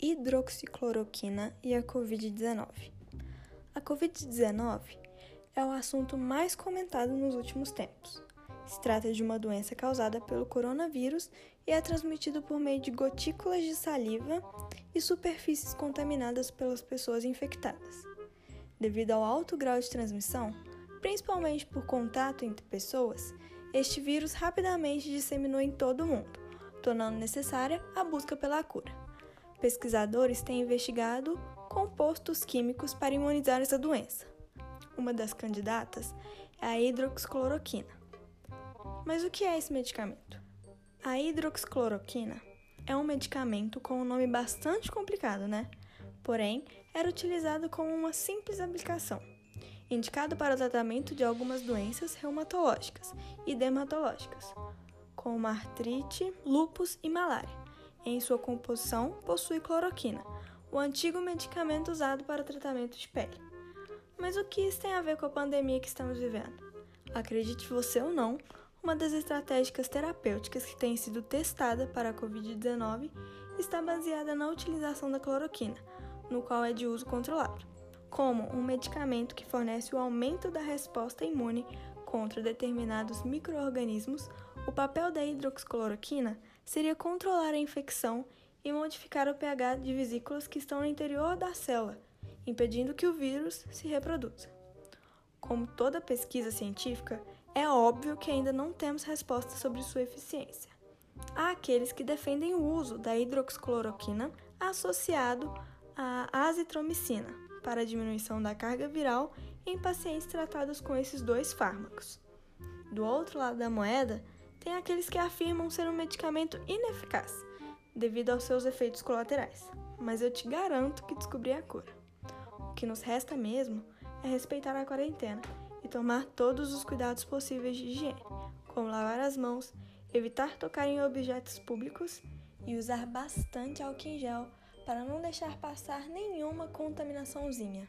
hidroxicloroquina e a Covid-19. A Covid-19 é o assunto mais comentado nos últimos tempos. Se trata de uma doença causada pelo coronavírus e é transmitida por meio de gotículas de saliva e superfícies contaminadas pelas pessoas infectadas. Devido ao alto grau de transmissão, principalmente por contato entre pessoas, este vírus rapidamente disseminou em todo o mundo, tornando necessária a busca pela cura. Pesquisadores têm investigado compostos químicos para imunizar essa doença. Uma das candidatas é a hidroxicloroquina. Mas o que é esse medicamento? A hidroxicloroquina é um medicamento com um nome bastante complicado, né? Porém, era utilizado como uma simples aplicação indicado para o tratamento de algumas doenças reumatológicas e dermatológicas, como artrite, lúpus e malária. Em sua composição, possui cloroquina, o antigo medicamento usado para tratamento de pele. Mas o que isso tem a ver com a pandemia que estamos vivendo? Acredite você ou não, uma das estratégias terapêuticas que tem sido testada para a Covid-19 está baseada na utilização da cloroquina, no qual é de uso controlado como um medicamento que fornece o aumento da resposta imune contra determinados microorganismos, o papel da hidroxicloroquina seria controlar a infecção e modificar o pH de vesículas que estão no interior da célula, impedindo que o vírus se reproduza. Como toda pesquisa científica, é óbvio que ainda não temos resposta sobre sua eficiência. Há aqueles que defendem o uso da hidroxicloroquina associado à azitromicina, para diminuição da carga viral em pacientes tratados com esses dois fármacos. Do outro lado da moeda, tem aqueles que afirmam ser um medicamento ineficaz devido aos seus efeitos colaterais, mas eu te garanto que descobri a cura. O que nos resta mesmo é respeitar a quarentena e tomar todos os cuidados possíveis de higiene, como lavar as mãos, evitar tocar em objetos públicos e usar bastante álcool em gel para não deixar passar nenhuma contaminaçãozinha.